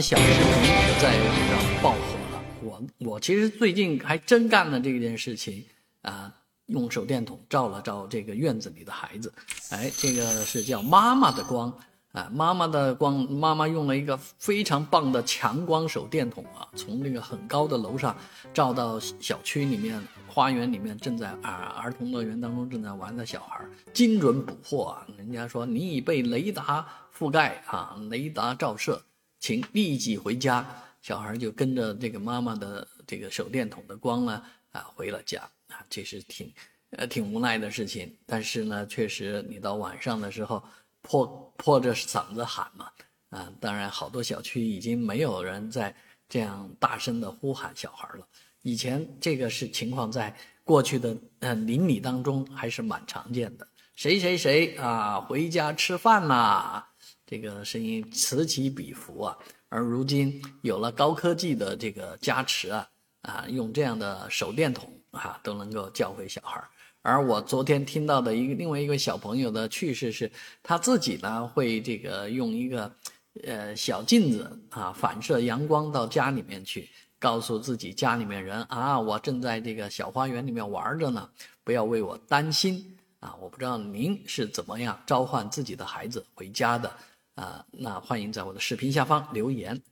小视频在网上爆火了。我我其实最近还真干了这件事情啊，用手电筒照了照这个院子里的孩子。哎，这个是叫妈妈的光啊，妈妈的光，妈妈用了一个非常棒的强光手电筒啊，从那个很高的楼上照到小区里面花园里面正在儿儿童乐园当中正在玩的小孩，精准捕获啊！人家说你已被雷达覆盖啊，雷达照射。请立即回家，小孩就跟着这个妈妈的这个手电筒的光呢啊回了家啊，这是挺呃挺无奈的事情。但是呢，确实你到晚上的时候破破着嗓子喊嘛啊，当然好多小区已经没有人在这样大声的呼喊小孩了。以前这个是情况，在过去的呃邻里当中还是蛮常见的，谁谁谁啊回家吃饭啦。这个声音此起彼伏啊，而如今有了高科技的这个加持啊，啊，用这样的手电筒啊都能够教会小孩而我昨天听到的一个另外一个小朋友的趣事是，他自己呢会这个用一个呃小镜子啊反射阳光到家里面去，告诉自己家里面人啊，我正在这个小花园里面玩着呢，不要为我担心啊。我不知道您是怎么样召唤自己的孩子回家的。啊，那欢迎在我的视频下方留言。